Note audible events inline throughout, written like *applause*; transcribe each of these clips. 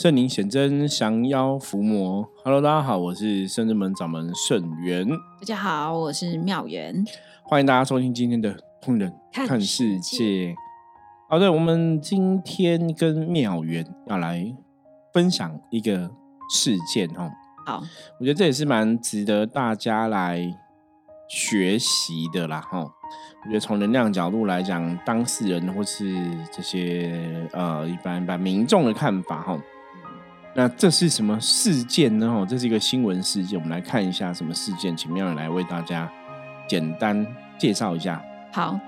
圣灵显真，降妖伏魔。Hello，大家好，我是圣智门掌门圣元。大家好，我是妙元。欢迎大家收听今天的《通人看世界》。好的，我们今天跟妙元要来分享一个事件哦。好，我觉得这也是蛮值得大家来学习的啦。哈，我觉得从能量角度来讲，当事人或是这些呃一般般民众的看法哈。那这是什么事件呢？哦，这是一个新闻事件，我们来看一下什么事件，请妙人来为大家简单介绍一下。好，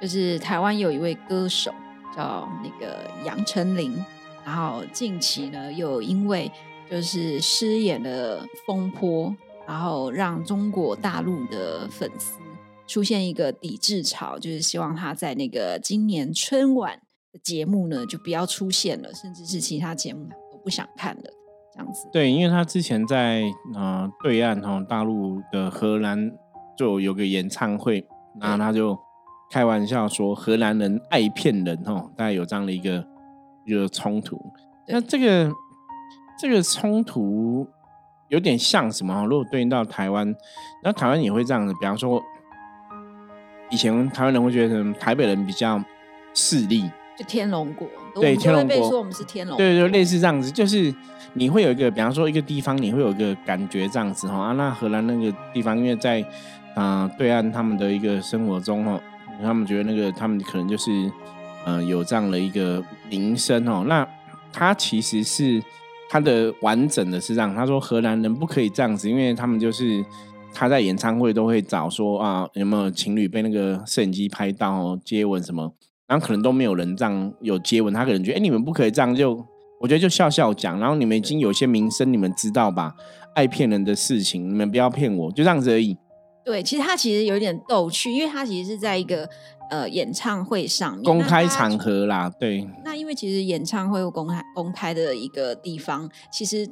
就是台湾有一位歌手叫那个杨丞琳，然后近期呢又因为就是失言的风波，然后让中国大陆的粉丝出现一个抵制潮，就是希望他在那个今年春晚的节目呢就不要出现了，甚至是其他节目。不想看了这样子，对，因为他之前在呃对岸哈大陆的荷兰就有个演唱会，然后他就开玩笑说荷兰人爱骗人哈，大概有这样的一个一个冲突。那这个这个冲突有点像什么？如果对应到台湾，那台湾也会这样子，比方说以前台湾人会觉得台北人比较势利。就天龙国，对天龙国说我们是天龙，对对，类似这样子，就是你会有一个，比方说一个地方，你会有一个感觉这样子哈啊。那荷兰那个地方，因为在啊对岸他们的一个生活中哦，他们觉得那个他们可能就是呃有这样的一个名声哦。那他其实是他的完整的是这样，他说荷兰人不可以这样子，因为他们就是他在演唱会都会找说啊有没有情侣被那个摄影机拍到接吻什么。然后可能都没有人这样有接吻，他可能觉得，哎，你们不可以这样，就我觉得就笑笑讲。然后你们已经有些名声，你们知道吧？爱骗人的事情，你们不要骗我，就这样子而已。对，其实他其实有一点逗趣，因为他其实是在一个呃演唱会上面公开场合啦。对。那因为其实演唱会或公开公开的一个地方，其实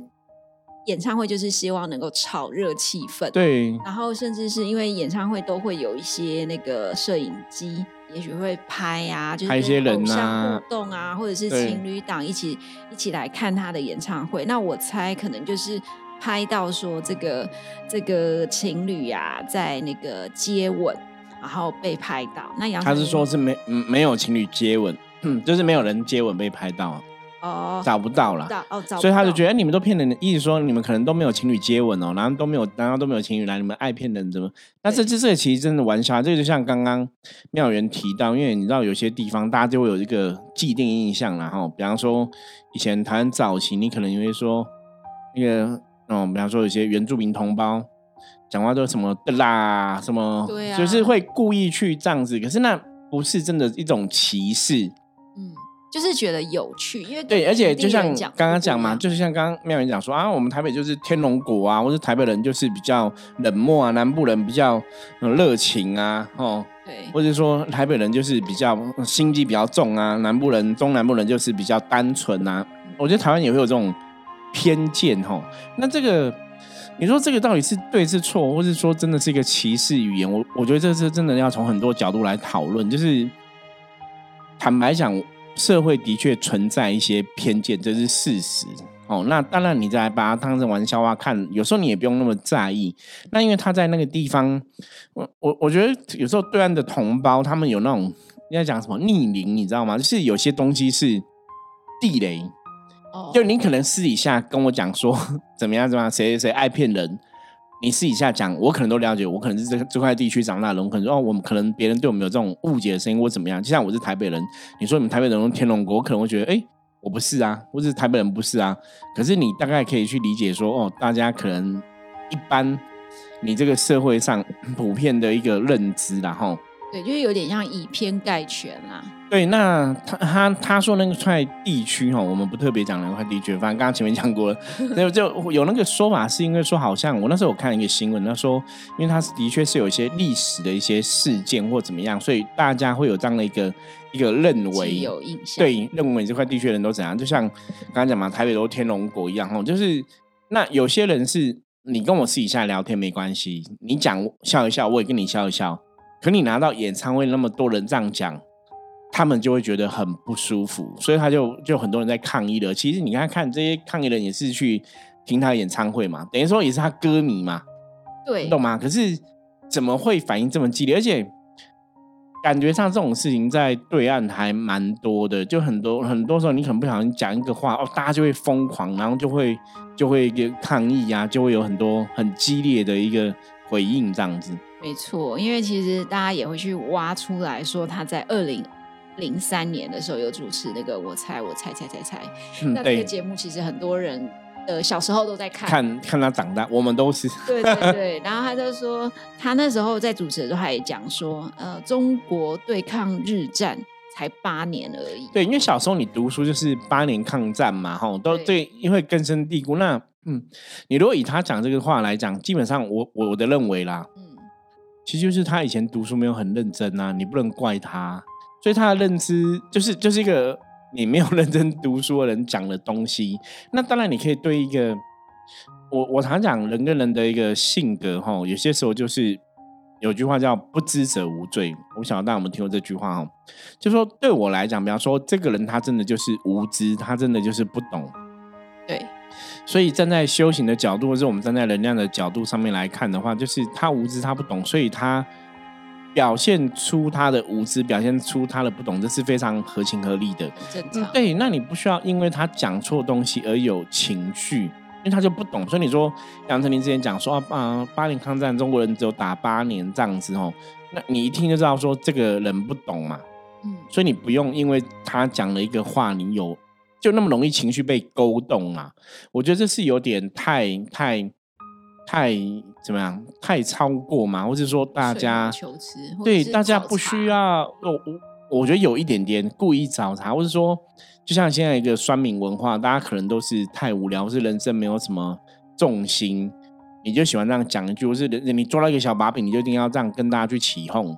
演唱会就是希望能够炒热气氛。对。然后甚至是因为演唱会都会有一些那个摄影机。也许会拍啊，就是跟偶像互动啊，或者是情侣档一起一起来看他的演唱会。那我猜可能就是拍到说这个这个情侣呀，在那个接吻，然后被拍到。那杨他是说是没没有情侣接吻，就是没有人接吻被拍到。哦，找不到了，哦，所以他就觉得你们都骗人，意思说你们可能都没有情侣接吻哦，然后都没有，然后都没有情侣来，你们爱骗人怎么？但是这这个其实真的玩笑，这个就像刚刚妙元提到，因为你知道有些地方大家就会有一个既定印象，然后比方说以前台湾早期，你可能因为说那个嗯，比方说有些原住民同胞讲话都什么的啦，什么，对啊，就是会故意去这样子，可是那不是真的一种歧视。就是觉得有趣，因为对，而且就像刚刚讲嘛，就是像刚刚妙云讲说啊，我们台北就是天龙国啊，或者台北人就是比较冷漠啊，南部人比较热情啊，哦，对，或者说台北人就是比较心机比较重啊，南部人中南部人就是比较单纯啊。我觉得台湾也会有这种偏见哈。那这个你说这个到底是对是错，或是说真的是一个歧视语言？我我觉得这是真的要从很多角度来讨论。就是坦白讲。社会的确存在一些偏见，这是事实哦。那当然，你再把它当成玩笑话看，有时候你也不用那么在意。那因为他在那个地方，我我我觉得有时候对岸的同胞他们有那种应该讲什么逆鳞，你知道吗？就是有些东西是地雷，就你可能私底下跟我讲说 *laughs* 怎么样怎么样，谁谁谁爱骗人。你私底下讲，我可能都了解。我可能是这这块地区长大的，我可能说哦，我们可能别人对我们有这种误解的声音或怎么样。就像我是台北人，你说你们台北人用天龙国，我可能会觉得，哎，我不是啊，或是台北人不是啊。可是你大概可以去理解说，哦，大家可能一般，你这个社会上普遍的一个认知，然后。对，就是有点像以偏概全啦。对，那他他他说那个块地区哈，我们不特别讲那块地区，反正刚刚前面讲过了。*laughs* 就就有那个说法，是因为说好像我那时候我看一个新闻，他说，因为他是的确是有一些历史的一些事件或怎么样，所以大家会有这样的一个一个认为，有印象，对，认为这块地区的人都怎样，就像刚刚讲嘛，台北都天龙国一样哈，就是那有些人是你跟我私底下聊天没关系，你讲笑一笑，我也跟你笑一笑。可你拿到演唱会那么多人这样讲，他们就会觉得很不舒服，所以他就就很多人在抗议了。其实你看看这些抗议人也是去听他演唱会嘛，等于说也是他歌迷嘛，对，懂吗？可是怎么会反应这么激烈？而且感觉上这种事情在对岸还蛮多的，就很多很多时候你可能不小心讲一个话哦，大家就会疯狂，然后就会就会抗议啊，就会有很多很激烈的一个回应这样子。没错，因为其实大家也会去挖出来说他在二零。零三年的时候有主持那个我猜我猜猜猜猜，那这个节目其实很多人呃小时候都在看，看看他长大，我们都是对对对。然后他就说，他那时候在主持的时候，他也讲说，呃，中国对抗日战才八年而已。对，因为小时候你读书就是八年抗战嘛，哈，都对，因为根深蒂固。那嗯，你如果以他讲这个话来讲，基本上我我的认为啦，嗯，其实就是他以前读书没有很认真啊，你不能怪他。所以他的认知就是就是一个你没有认真读书的人讲的东西。那当然你可以对一个我我常讲人跟人的一个性格哈，有些时候就是有句话叫不知者无罪。我想大家有没有听过这句话哈？就说对我来讲，比方说这个人他真的就是无知，他真的就是不懂。对。所以站在修行的角度，或者我们站在能量的角度上面来看的话，就是他无知，他不懂，所以他。表现出他的无知，表现出他的不懂，这是非常合情合理的。对，那你不需要因为他讲错东西而有情绪，因为他就不懂。所以你说杨丞琳之前讲说啊，八年抗战中国人只有打八年这样子哦，那你一听就知道说这个人不懂嘛。嗯，所以你不用因为他讲了一个话，你有就那么容易情绪被勾动啊？我觉得这是有点太太。太怎么样？太超过嘛？或者说大家对大家不需要？我我我觉得有一点点故意找茬，或者说就像现在一个酸民文化，大家可能都是太无聊，或是人生没有什么重心，你就喜欢这样讲一句，或是你抓到一个小把柄，你就一定要这样跟大家去起哄。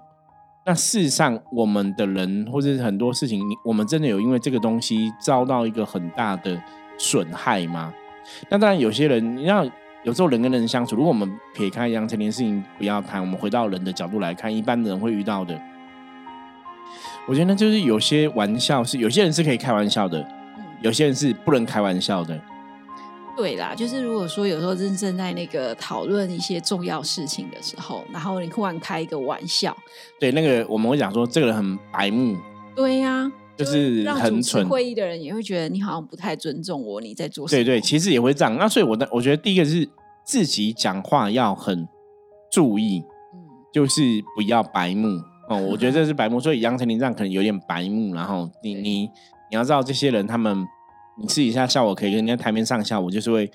那事实上，我们的人或者是很多事情，你我们真的有因为这个东西遭到一个很大的损害吗？那当然，有些人你要。有时候人跟人相处，如果我们撇开杨丞琳事情不要谈，我们回到人的角度来看，一般的人会遇到的，我觉得就是有些玩笑是有些人是可以开玩笑的，有些人是不能开玩笑的。对啦，就是如果说有时候真正在那个讨论一些重要事情的时候，然后你突然开一个玩笑，对那个我们会讲说这个人很白目。对呀。就是很蠢，会议的人也会觉得你好像不太尊重我，你在做什么？对对，其实也会这样。那所以我的我觉得第一个是自己讲话要很注意，嗯，就是不要白目 *laughs* 哦。我觉得这是白目，所以杨丞琳这样可能有点白目。然后你你你要知道，这些人他们，你私底下笑我可以，跟人家台面上笑我就是会，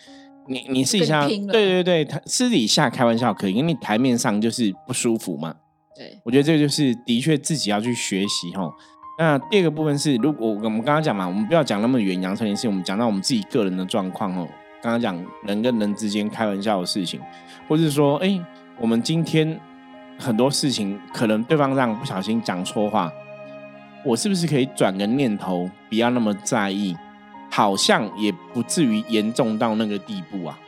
你你试一下，对对对，他私底下开玩笑可以，因为你台面上就是不舒服嘛。对，我觉得这个就是的确自己要去学习哈。那第二个部分是，如果我们刚刚讲嘛，我们不要讲那么远，杨丞琳事，我们讲到我们自己个人的状况哦。刚刚讲人跟人之间开玩笑的事情，或者是说，哎，我们今天很多事情可能对方让不小心讲错话，我是不是可以转个念头，不要那么在意，好像也不至于严重到那个地步啊？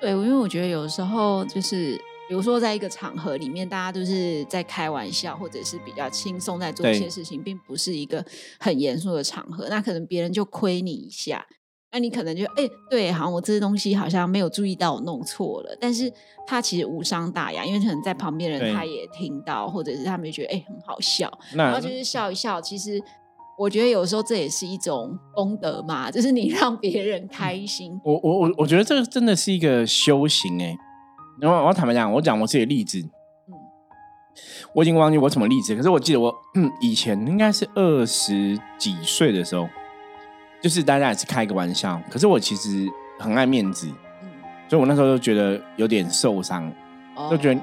对，因为我觉得有时候就是。比如说，在一个场合里面，大家都是在开玩笑，或者是比较轻松在做一些事情，并不是一个很严肃的场合。那可能别人就亏你一下，那你可能就哎，对，好像我这些东西好像没有注意到，我弄错了。但是他其实无伤大雅，因为可能在旁边人他也听到，或者是他们觉得哎很好笑，然后就是笑一笑。其实我觉得有时候这也是一种功德嘛，就是你 *laughs* 让别人开心。我我我我觉得这个真的是一个修行哎。然后我坦白讲，我讲我自己的例子，嗯，我已经忘记我什么例子，可是我记得我以前应该是二十几岁的时候，就是大家也是开一个玩笑，可是我其实很爱面子，嗯，所以我那时候就觉得有点受伤，就觉得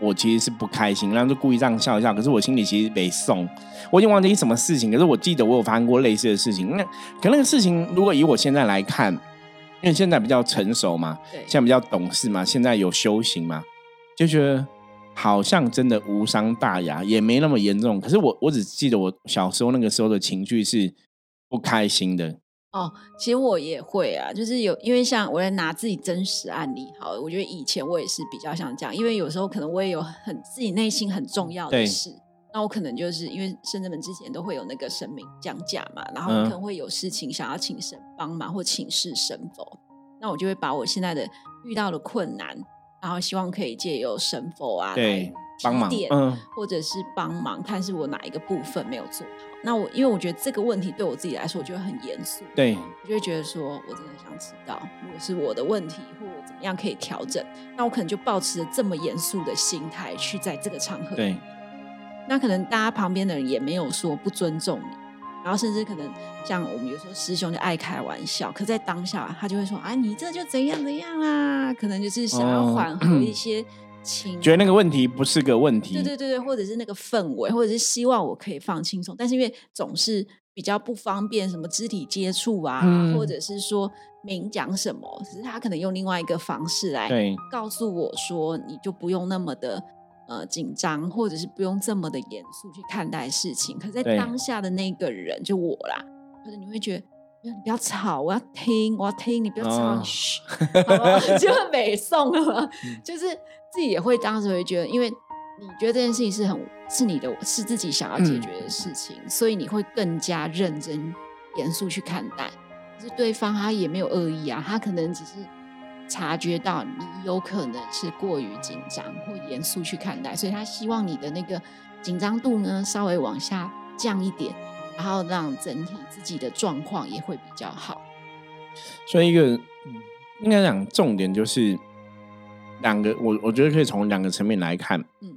我其实是不开心，然后就故意这样笑一笑，可是我心里其实没送，我已经忘记什么事情，可是我记得我有发生过类似的事情，那可那个事情如果以我现在来看。因为现在比较成熟嘛，现在比较懂事嘛，现在有修行嘛，就觉得好像真的无伤大雅，也没那么严重。可是我我只记得我小时候那个时候的情绪是不开心的。哦，其实我也会啊，就是有因为像我在拿自己真实案例，好，我觉得以前我也是比较像这样，因为有时候可能我也有很自己内心很重要的事。那我可能就是因为圣人们之前都会有那个神明降价嘛，然后嗯可能会有事情想要请神帮忙或请示神佛，那我就会把我现在的遇到的困难，然后希望可以借由神佛啊对来帮忙，嗯或者是帮忙，看是我哪一个部分没有做好。那我因为我觉得这个问题对我自己来说，我觉得很严肃，对。我就会觉得说，我真的想知道，如果是我的问题，或我怎么样可以调整，那我可能就保持着这么严肃的心态去在这个场合。对，那可能大家旁边的人也没有说不尊重你，然后甚至可能像我们有时候师兄就爱开玩笑，可在当下他就会说啊，你这就怎样怎样啦，可能就是想要哦缓和一些情，觉得那个问题不是个问题，对对对对，或者是那个氛围，或者是希望我可以放轻松，但是因为总是比较不方便，什么肢体接触啊，嗯或者是说明讲什么，只是他可能用另外一个方式来告诉我说，你就不用那么的呃紧张，或者是不用这么的严肃去看待事情。可在对当下的那个人，就我啦，就是你会觉得。你不要吵，我要听，我要听，你不要吵，哦嘘？*laughs* 就很美送了就是自己也会当时会觉得，因为你觉得这件事情是很是你的，是自己想要解决的事情，所以你会更加认真、严肃去看待。可是对方他也没有恶意啊，他可能只是察觉到你有可能是过于紧张或严肃去看待，所以他希望你的那个紧张度呢稍微往下降一点，然后让整体自己的状况也会比较好。所以一个嗯应该讲重点就是两个，我我觉得可以从两个层面来看，嗯。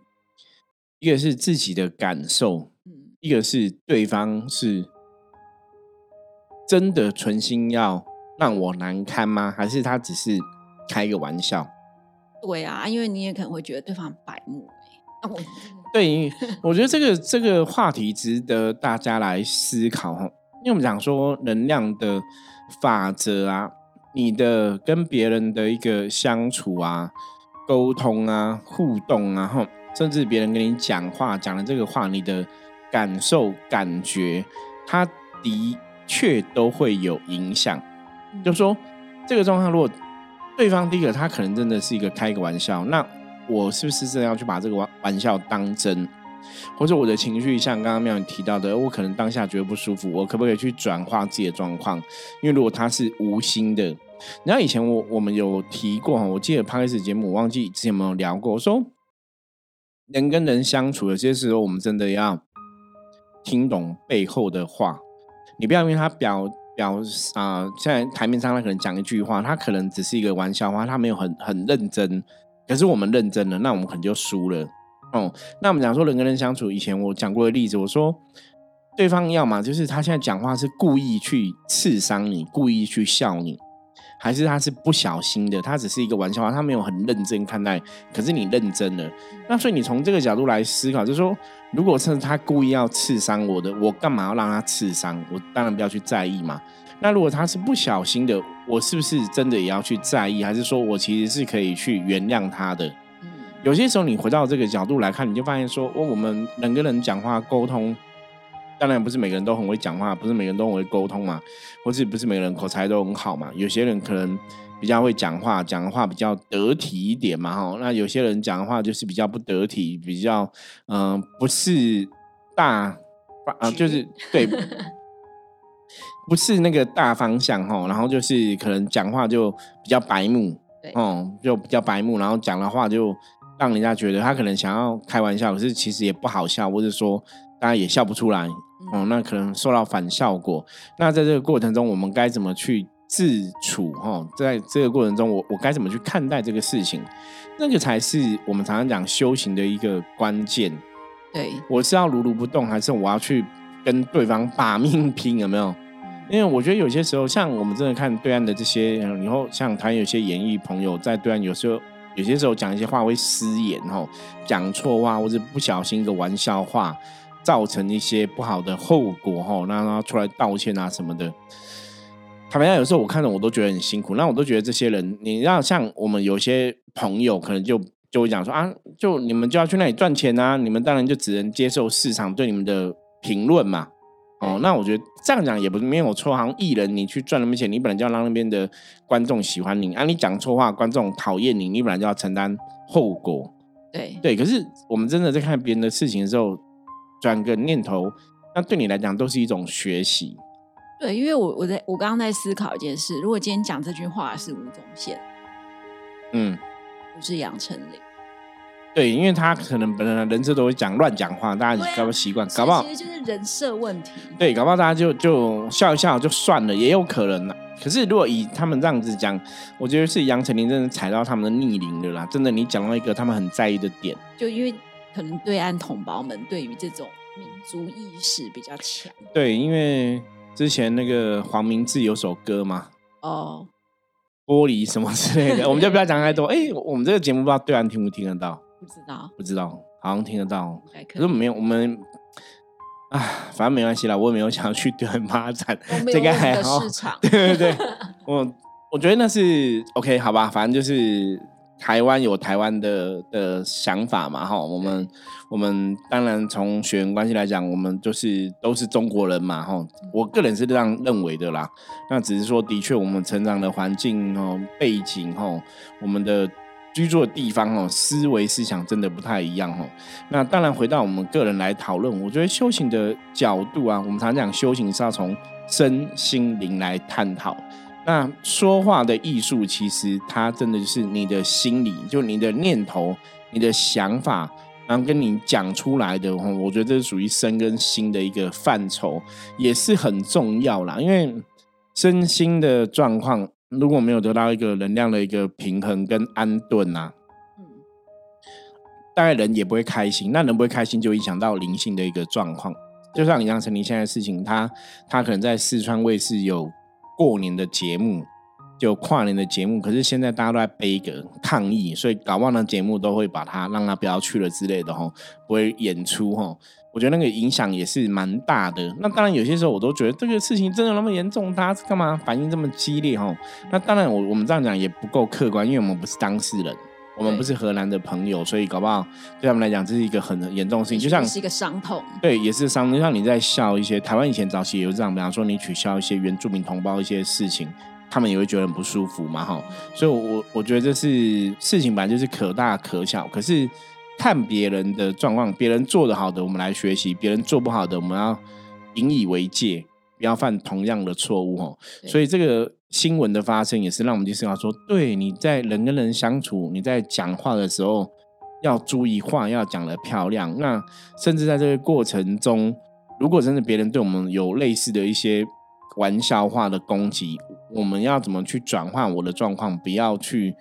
一个是自己的感受，嗯。一个是对方是真的存心要让我难堪吗？还是他只是开个玩笑？对啊，因为你也可能会觉得对方很白目、欸，那我对，*laughs* 我觉得这个这个话题值得大家来思考哈，因为我们讲说能量的法则啊，你的跟别人的一个相处啊、沟通啊、互动啊，哈，甚至别人跟你讲话讲的这个话，你的感受、感觉，它的确都会有影响。就说这个状况，如果对方第一个他可能真的是一个开个玩笑，那我是不是真的要去把这个玩玩笑当真？或者我的情绪像刚刚妙你提到的，我可能当下觉得不舒服，我可不可以去转化自己的状况？因为如果他是无心的，然后以前我我们有提过哈，我记得拍开始节目，我忘记之前有没有聊过，我说人跟人相处，有些时候我们真的要听懂背后的话，你不要因为他表表啊、现在台面上他可能讲一句话，他可能只是一个玩笑话，他没有很很认真，可是我们认真了，那我们可能就输了。哦，那我们讲说人跟人相处，以前我讲过的例子，我说对方要么就是他现在讲话是故意去刺伤你，故意去笑你，还是他是不小心的，他只是一个玩笑话，他没有很认真看待，可是你认真了，那所以你从这个角度来思考，就是说，如果是他故意要刺伤我的，我干嘛要让他刺伤？我当然不要去在意嘛。那如果他是不小心的，我是不是真的也要去在意？还是说我其实是可以去原谅他的？嗯有些时候你回到这个角度来看，你就发现说，哦，我们人跟人讲话沟通，当然不是每个人都很会讲话，不是每个人都很会沟通嘛，或是不是每个人口才都很好嘛。有些人可能比较会讲话，讲的话比较得体一点嘛，哈。那有些人讲的话就是比较不得体，比较嗯、呃不是大啊、就是对。不是那个大方向哈，然后就是可能讲话就比较白目，对哦，就比较白目，然后讲的话就让人家觉得他可能想要开玩笑，可是其实也不好笑，或者说大家也笑不出来，哦，那可能受到反效果。那在这个过程中，我们该怎么去自处？哈，在这个过程中，我我该怎么去看待这个事情？那个才是我们常常讲修行的一个关键。对，我是要如如不动，还是我要去跟对方把命拼？有没有？因为我觉得有些时候，像我们真的看对岸的这些，嗯以后像台湾有些演艺朋友在对岸，有时候有些时候讲一些话会失言哦，讲错话或者不小心一个玩笑话，造成一些不好的后果哈，那他出来道歉啊什么的。坦白讲，有时候我看着我都觉得很辛苦，那我都觉得这些人，你让像我们有些朋友可能就就会讲说啊，就你们就要去那里赚钱啊，你们当然就只能接受市场对你们的评论嘛。哦，那我觉得这样讲也不是没有错，好像艺人你去赚那么钱，你本来就要让那边的观众喜欢你啊，你讲错话，观众讨厌你，你本来就要承担后果。对，对，可是我们真的在看别人的事情的时候，转个念头，那对你来讲都是一种学习。对，因为我我在我刚刚在思考一件事，如果今天讲这句话是吴宗宪，嗯，不是杨丞琳，对，因为他可能本来人设都会讲乱讲话，大家搞不习惯，搞不好其实就是人设问题。对，搞不好大家就就笑一笑就算了，也有可能啦。可是如果以他们这样子讲，我觉得是杨丞琳真的踩到他们的逆鳞了啦。真的，你讲到一个他们很在意的点，就因为可能对岸同胞们对于这种民族意识比较强。对，因为之前那个黄明志有首歌嘛，哦，玻璃什么之类的，我们就不要讲太多。*laughs* 哎、我们这个节目不知道对岸听不听得到？不知道，不知道，好像听得到。可。可是没有，我们啊，反正没关系啦，我也没有想要去对岸发展这个还好。*laughs* 对对对，*laughs* 我我觉得那是 OK，好吧，反正就是台湾有台湾的的想法嘛，哈，我们我们当然从血缘关系来讲，我们就是都是中国人嘛，哈，我个人是这样认为的啦。那只是说，的确我们成长的环境哦、背景哦、我们的居住的地方哦、思维思想真的不太一样哦。那当然回到我们个人来讨论，我觉得修行的角度啊，我们常讲修行是要从身心灵来探讨。那说话的艺术，其实它真的就是你的心理，就你的念头、你的想法，然后跟你讲出来的，我觉得这是属于身跟心的一个范畴，也是很重要啦。因为身心的状况如果没有得到一个能量的一个平衡跟安顿啊，嗯，大概人也不会开心。那人不会开心，就影响到灵性的一个状况。就像杨丞琳现在的事情，他他可能在四川卫视有过年的节目，就跨年的节目，可是现在大家都在悲歌抗议，所以搞忘了节目都会把他让他不要去了之类的吼，不会演出吼。我觉得那个影响也是蛮大的。那当然有些时候我都觉得这个事情真的那么严重，大家干嘛反应这么激烈吼？那当然我我们这样讲也不够客观，因为我们不是当事人。我们不是荷兰的朋友，所以搞不好对他们来讲这是一个很严重的事情。就像是一个伤痛，对，也是伤。就像你在笑一些台湾以前早期也有这样，比方说你取消一些原住民同胞一些事情，他们也会觉得很不舒服嘛，哈。所以我，我我觉得这是事情本来就是可大可小，可是看别人的状况，别人做得好的我们来学习，别人做不好的我们要引以为戒，不要犯同样的错误，哦。所以这个新闻的发生也是让我们去思考说，对，你在人跟人相处，你在讲话的时候要注意话要讲的漂亮。那甚至在这个过程中，如果真的别人对我们有类似的一些玩笑话的攻击，我们要怎么去转换我的状况，不要去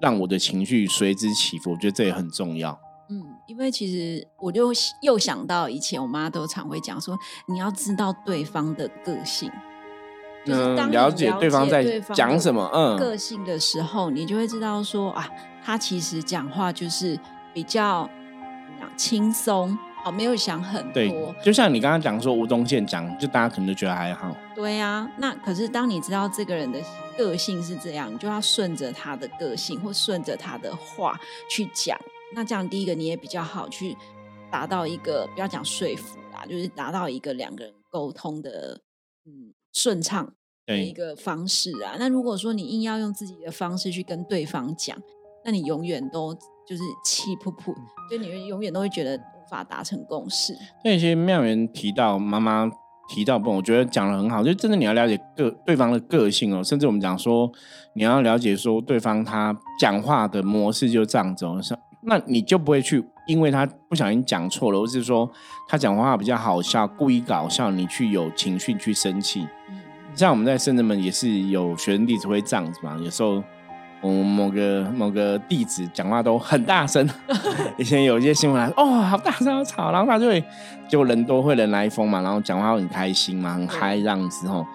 让我的情绪随之起伏？我觉得这也很重要。嗯，因为其实我就又想到以前我妈都常会讲说，你要知道对方的个性，就是当了解对方在讲什么么，嗯，个性的时候，你就会知道说啊，他其实讲话就是比较轻松，哦，没有想很对多，，就像你刚刚讲说吴宗宪讲，就大家可能就觉得还好，对啊，那可是当你知道这个人的个性是这样，你就要顺着他的个性或顺着他的话去讲。那这样第一个你也比较好去达到一个不要讲说服啦，就是达到一个两个人沟通的嗯顺畅的一，个方式啊。那如果说你硬要用自己的方式去跟对方讲，那你永远都就是气噗噗，就你永远都会觉得无法达成共识。那些妙言提到妈妈提到部分，我觉得讲的很好，就真的你要了解个对方的个性哦，甚至我们讲说你要了解说对方他讲话的模式就这样子哦，像那你就不会去因为他不小心讲错了，或是说他讲话比较好笑，故意搞笑，你去有情绪去生气。嗯，像我们在圣人们也是有学生弟子会这样子嘛，有时候我们某个某个弟子讲话都很大声，*laughs* 以前有一些新闻来说，哦，好大声，好吵，然后他就会就人多会人来疯嘛，然后讲话会很开心嘛，很嗨这样子吼。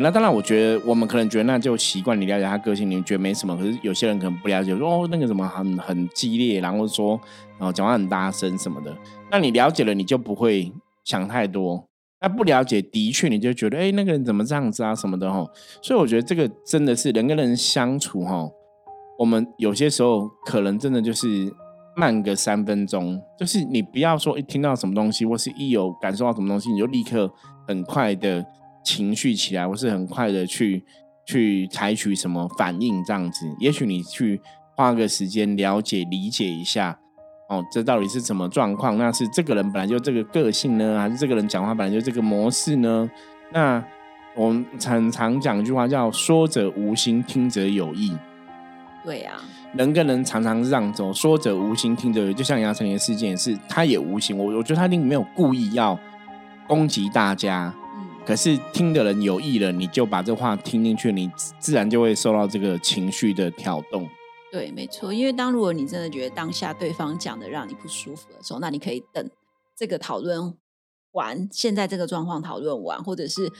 那当然，我觉得我们可能觉得那就习惯，你了解他个性，你觉得没什么。可是有些人可能不了解，说哦那个什么很很激烈，然后说然后讲话很大声什么的。那你了解了，你就不会想太多。那不了解，的确你就觉得，哎、那个人怎么这样子啊什么的哦。所以我觉得这个真的是人跟人相处吼，我们有些时候可能真的就是慢个三分钟，就是你不要说一听到什么东西，或是一有感受到什么东西，你就立刻很快的情绪起来，或是很快的去去采取什么反应这样子。也许你去花个时间了解理解一下，哦，这到底是什么状况？那是这个人本来就这个个性呢，还是这个人讲话本来就这个模式呢？那我们常常讲一句话叫“说者无心，听者有意”。对呀，人跟人常常让走，说者无心，听者有意。就像杨丞琳的事件也是，他也无心。我我觉得他一定没有故意要攻击大家，嗯，可是听的人有意了，你就把这话听进去，你自然就会受到这个情绪的挑动。对，没错。因为当如果你真的觉得当下对方讲的让你不舒服的时候，那你可以等这个讨论完，现在这个状况讨论完，或者是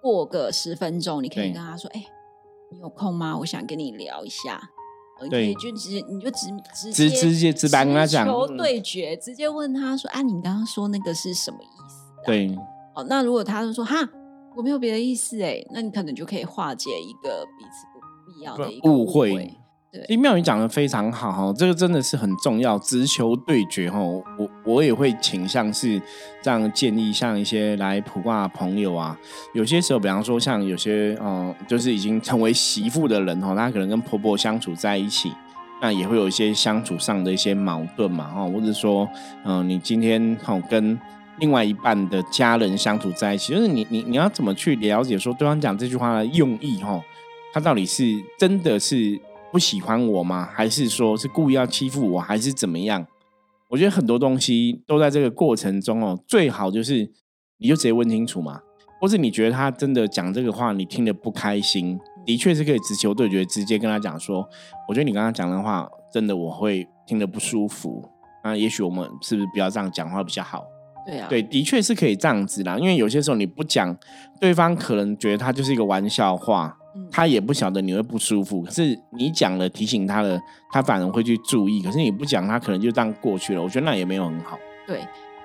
过个十分钟，你可以跟他说：“哎，你有空吗？我想跟你聊一下。”对，就直接你就直直直直接直白跟他讲，求对决，直接问他说：“啊，你刚刚说那个是什么意思？”对，哦，那如果他就说：“哈，我没有别的意思。”哎，那你可能就可以化解一个彼此不必要的一个误会。对，妙宇讲的非常好哈，这个真的是很重要，直球对决哈。我我也会倾向是这样建议，像一些来普卦朋友啊，有些时候，比方说像有些嗯，就是已经成为媳妇的人哈，他可能跟婆婆相处在一起，那也会有一些相处上的一些矛盾嘛哈，或者说嗯，你今天哈跟另外一半的家人相处在一起，就是你你你要怎么去了解说对方讲这句话的用意哈，他到底是真的是。不喜欢我吗？还是说是故意要欺负我，还是怎么样？我觉得很多东西都在这个过程中哦。最好就是你就直接问清楚嘛，或是你觉得他真的讲这个话，你听得不开心，的确是可以直球对决，直接跟他讲说，我觉得你刚刚讲的话真的我会听得不舒服。那也许我们是不是不要这样讲话比较好？对啊，对，的确是可以这样子啦。因为有些时候你不讲，对方可能觉得他就是一个玩笑话。他也不晓得你会不舒服，可是你讲了提醒他了，他反而会去注意。可是你不讲，他可能就这样过去了。我觉得那也没有很好。对，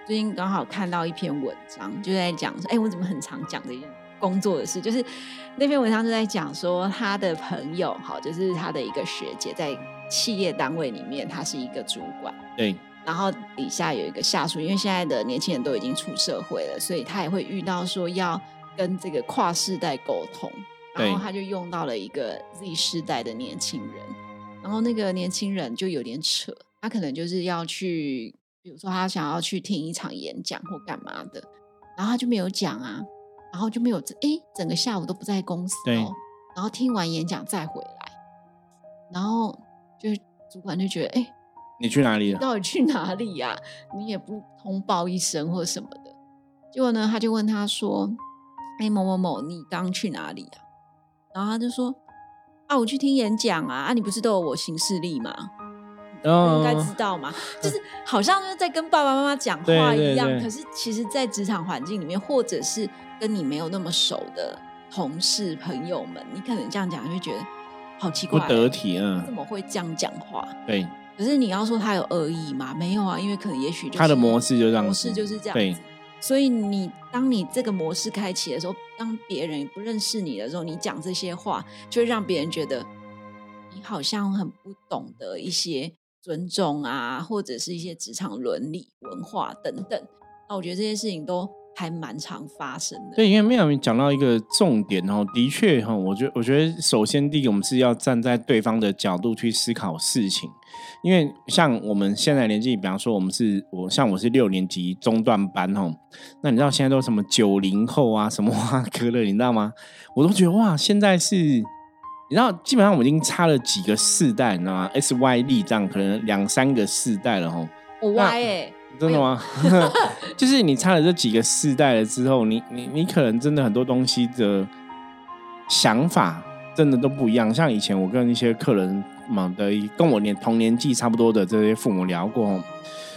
最近刚好看到一篇文章，就在讲说，哎，我怎么很常讲的一件工作的事，就是那篇文章就在讲说，他的朋友，好，就是他的一个学姐，在企业单位里面，他是一个主管，对，然后底下有一个下属，因为现在的年轻人都已经出社会了，所以他也会遇到说要跟这个跨世代沟通。然后他就用到了一个 Z 世代的年轻人，然后那个年轻人就有点扯，他可能就是要去，比如说他想要去听一场演讲或干嘛的，然后他就没有讲啊，然后就没有，哎，整个下午都不在公司哦，然后听完演讲再回来，然后就主管就觉得，哎，你去哪里了？到底去哪里呀？你也不通报一声或什么的，结果呢，他就问他说，哎，某某某，你刚去哪里呀？然后他就说：“啊，我去听演讲啊！啊，你不是都有我行事历吗？应该知道嘛。就是好像就是在跟爸爸妈妈讲话一样。可是其实，在职场环境里面，或者是跟你没有那么熟的同事朋友们，你可能这样讲，会觉得好奇怪，不得体啊！怎么会这样讲话？对。可是你要说他有恶意吗？没有啊，因为可能也许他的模式就这样，模式就是这样子。所以你当你这个模式开启的时候，当别人不认识你的时候，你讲这些话，就会让别人觉得你好像很不懂得一些尊重啊，或者是一些职场伦理、文化等等。那我觉得这些事情都。还蛮常发生的。对，因为妙明讲到一个重点哦，的确哈，我觉我觉得首先第一个，我们是要站在对方的角度去思考事情。因为像我们现在年纪，比方说我们是我像我是六年级中段班哦，那你知道现在都什么九零后啊，什么花科乐，你知道吗？我都觉得哇，现在是，你知道基本上我们已经差了几个世代，你知道吗？S Y 力这样可能两三个世代了吼。我 Y 哎。真的吗？*laughs* 就是你差了这几个世代了之后，你你你可能真的很多东西的想法真的都不一样。像以前我跟一些客人嘛的，跟我年同年纪差不多的这些父母聊过，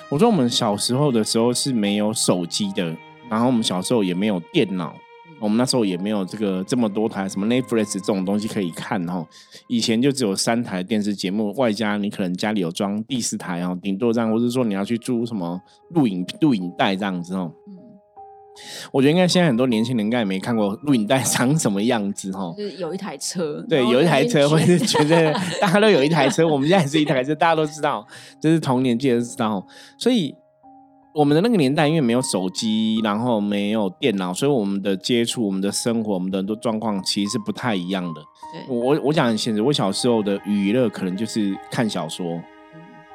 我说我们小时候的时候是没有手机的，然后我们小时候也没有电脑。我们那时候也没有这个这么多台什么 Netflix 这种东西可以看哦，以前就只有三台电视节目，外加你可能家里有装第四台哦，顶多这样，或者说你要去租什么录影录影带这样子哦。嗯，我觉得应该现在很多年轻人应该也没看过录影带长什么样子哈。就是有一台车，对，有一台车，或是觉得大家都有一台车，我们家也是一台车，大家都知道，就是同年纪的知道，所以。我们的那个年代，因为没有手机，然后没有电脑，所以我们的接触、我们的生活、我们的很多状况，其实是不太一样的。我我讲很现实，我小时候的娱乐可能就是看小说，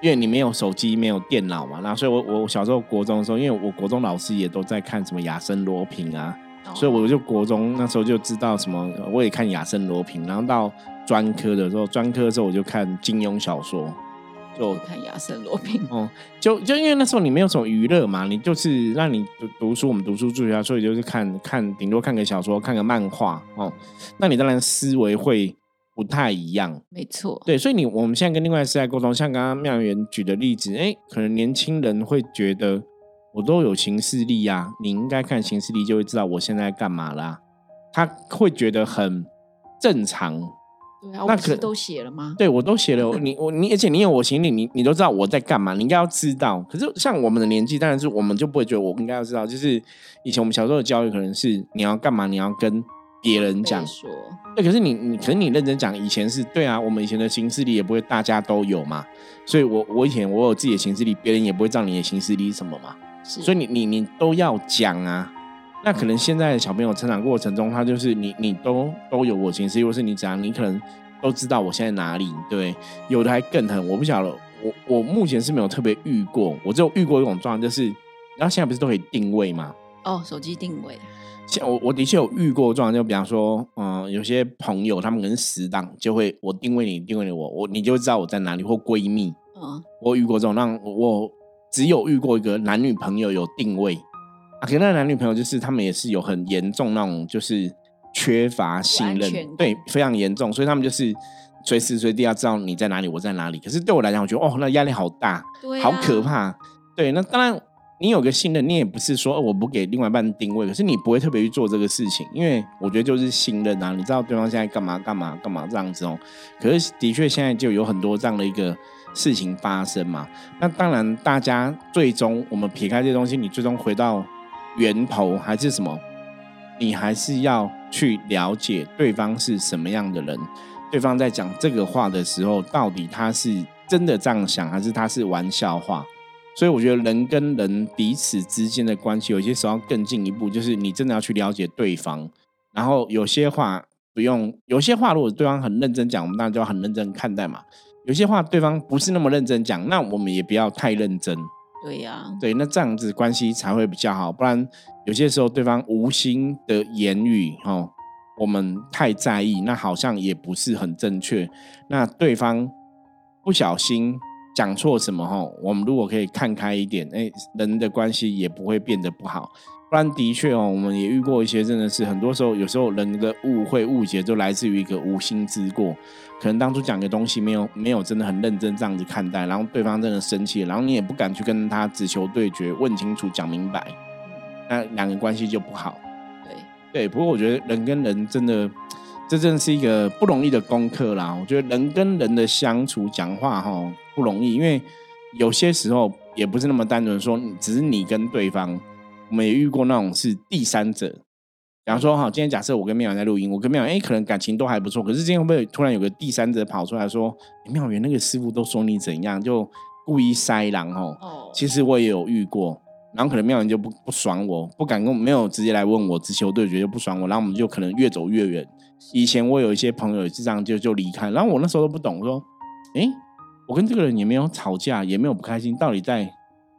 因为你没有手机，没有电脑嘛，那所以我我小时候国中的时候，因为我国中老师也都在看什么亚森罗平啊，所以我就国中那时候就知道什么，我也看亚森罗平，然后到专科的时候，专科的时候我就看金庸小说。就看亚瑟罗平哦，就就因为那时候你没有什么娱乐嘛，你就是让你读读书，我们读书住校，所以就是看看，顶多看个小说，看个漫画哦。那你当然思维会不太一样，没错。对，所以你我们现在跟另外一世代沟通，像刚刚妙元举的例子，哎，可能年轻人会觉得我都有行事力呀，你应该看行事力就会知道我现在干嘛啦，他会觉得很正常。那可都写了吗？对，我都写了。你我你，而且你有我行李，你你都知道我在干嘛，你应该要知道。可是像我们的年纪，当然是我们就不会觉得我应该要知道。就是以前我们小时候的教育，可能是你要干嘛，你要跟别人讲。说对，可是你你，可是你认真讲，以前是对啊，我们以前的行事历也不会大家都有嘛。所以我我以前我有自己的行事历，别人也不会知道你的行事历是什么嘛。所以你你你都要讲啊。那可能现在的小朋友成长过程中，他就是你你都都有我情绪，或是你怎样你可能都知道我现在哪里，对，有的还更狠，我不晓得，我我目前是没有特别遇过，我只有遇过一种状况，就是，然后现在不是都可以定位吗？哦，手机定位。像我我的确有遇过状况，就比方说，嗯，有些朋友他们可能死党就会我定位你，定位你我，我你就知道我在哪里，或闺蜜，嗯，我遇过这种，让我只有遇过一个男女朋友有定位。可能那男女朋友就是他们也是有很严重那种，就是缺乏信任，对，非常严重，所以他们就是随时随地要知道你在哪里，我在哪里。可是对我来讲，我觉得哦，那压力好大，好可怕。对，那当然你有个信任，你也不是说我不给另外一半定位，可是你不会特别去做这个事情，因为我觉得就是信任啊，你知道对方现在干嘛干嘛干嘛这样子哦。可是的确现在就有很多这样的一个事情发生嘛。那当然，大家最终我们撇开这些东西，你最终回到。源头还是什么？你还是要去了解对方是什么样的人。对方在讲这个话的时候，到底他是真的这样想，还是他是玩笑话？所以我觉得人跟人彼此之间的关系，有些时候更进一步，就是你真的要去了解对方。然后有些话不用，有些话如果对方很认真讲，我们当然就要很认真看待嘛。有些话对方不是那么认真讲，那我们也不要太认真。对呀，对，那这样子关系才会比较好，不然有些时候对方无心的言语，哈，我们太在意，那好像也不是很正确。那对方不小心讲错什么，哈，我们如果可以看开一点，哎，人的关系也不会变得不好。不然的确哦，我们也遇过一些，真的是很多时候，有时候人的误会、误解就来自于一个无心之过。可能当初讲的东西没有没有真的很认真这样子看待，然后对方真的生气，然后你也不敢去跟他只求对决，问清楚、讲明白，那两个关系就不好。对对，不过我觉得人跟人真的，这真的是一个不容易的功课啦。我觉得人跟人的相处、讲话哈不容易，因为有些时候也不是那么单纯说，只是你跟对方。我们也遇过那种是第三者，比方说哈，今天假设我跟妙远在录音，我跟妙远哎，可能感情都还不错，可是今天会不会突然有个第三者跑出来说，妙远那个师傅都说你怎样，就故意塞狼哦。哦，其实我也有遇过，然后可能妙远就不不爽我，不敢跟没有直接来问我直球对决就不爽我，然后我们就可能越走越远。以前我有一些朋友也是这样，就就离开，然后我那时候都不懂，说，哎，我跟这个人也没有吵架，也没有不开心，到底在。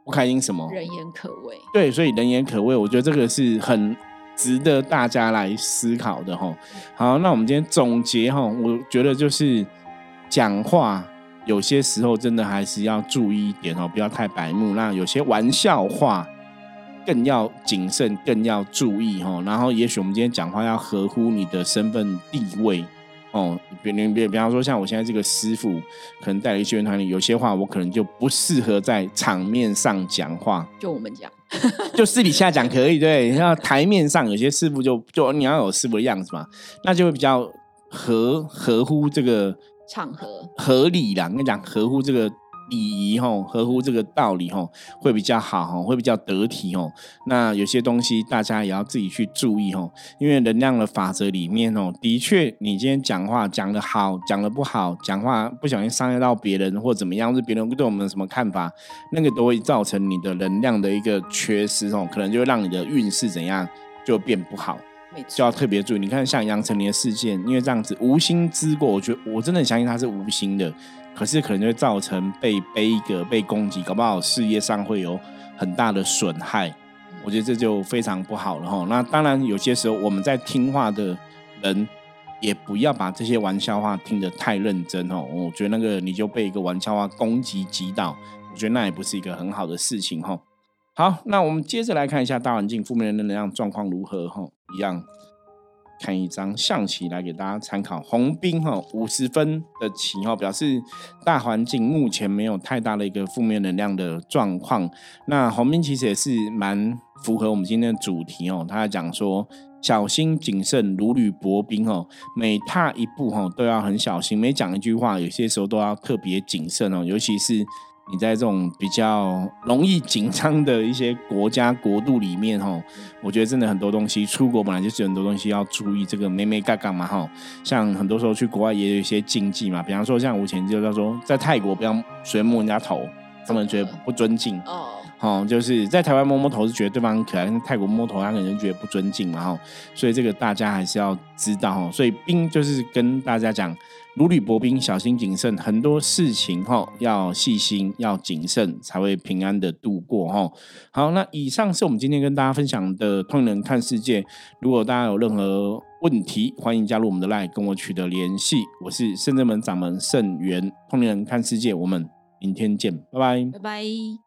不开心什么？人言可畏。对，所以人言可畏，我觉得这个是很值得大家来思考的哈。好，那我们今天总结哈，我觉得就是讲话有些时候真的还是要注意一点哦，不要太白目。那有些玩笑话更要谨慎，更要注意哈。然后，也许我们今天讲话要合乎你的身份地位。哦，比比比，比方说像我现在这个师傅，可能带了一些团里，有些话我可能就不适合在场面上讲话。就我们讲，*laughs* 就私底下讲可以，对。那台面上有些师傅就就你要有师傅的样子嘛，那就会比较合合乎这个场合合理啦。跟你讲，合乎这个。礼仪吼，合乎这个道理吼，会比较好吼，会比较得体吼。那有些东西大家也要自己去注意吼，因为能量的法则里面哦，的确你今天讲话讲的好，讲的不好，讲话不小心伤害到别人或怎么样，是别人对我们什么看法，那个都会造成你的能量的一个缺失哦，可能就会让你的运势怎样就变不好。就要特别注意。你看，像杨丞琳的事件，因为这样子无心之过，我觉得我真的相信他是无心的，可是可能就会造成被背个被攻击，搞不好事业上会有很大的损害。我觉得这就非常不好了哈。那当然，有些时候我们在听话的人，也不要把这些玩笑话听得太认真哦。我觉得那个你就被一个玩笑话攻击击倒，我觉得那也不是一个很好的事情哈。好，那我们接着来看一下大环境负面的能量状况如何哈。一样看一张象棋来给大家参考。红兵哈五十分的棋哈，表示大环境目前没有太大的一个负面能量的状况。那红兵其实也是蛮符合我们今天的主题哦。他讲说小心谨慎，如履薄冰哦，每踏一步哈都要很小心，每讲一句话有些时候都要特别谨慎哦，尤其是。你在这种比较容易紧张的一些国家国度里面，哈，我觉得真的很多东西，出国本来就是很多东西要注意，这个没没嘎嘎嘛，哈，像很多时候去国外也有一些禁忌嘛，比方说像吴前就叫说，在泰国不要随便摸人家头，他们觉得不尊敬。哦，就是在台湾摸摸头是觉得对方很可爱，泰国摸头他可能觉得不尊敬嘛，哈，所以这个大家还是要知道哈。所以兵就是跟大家讲，如履薄冰，小心谨慎，很多事情哈要细心，要谨慎，才会平安的度过哈。好，那以上是我们今天跟大家分享的通人看世界。如果大家有任何问题，欢迎加入我们的 line 跟我取得联系。我是圣正门掌门圣元通灵人看世界，我们明天见，拜拜，拜拜。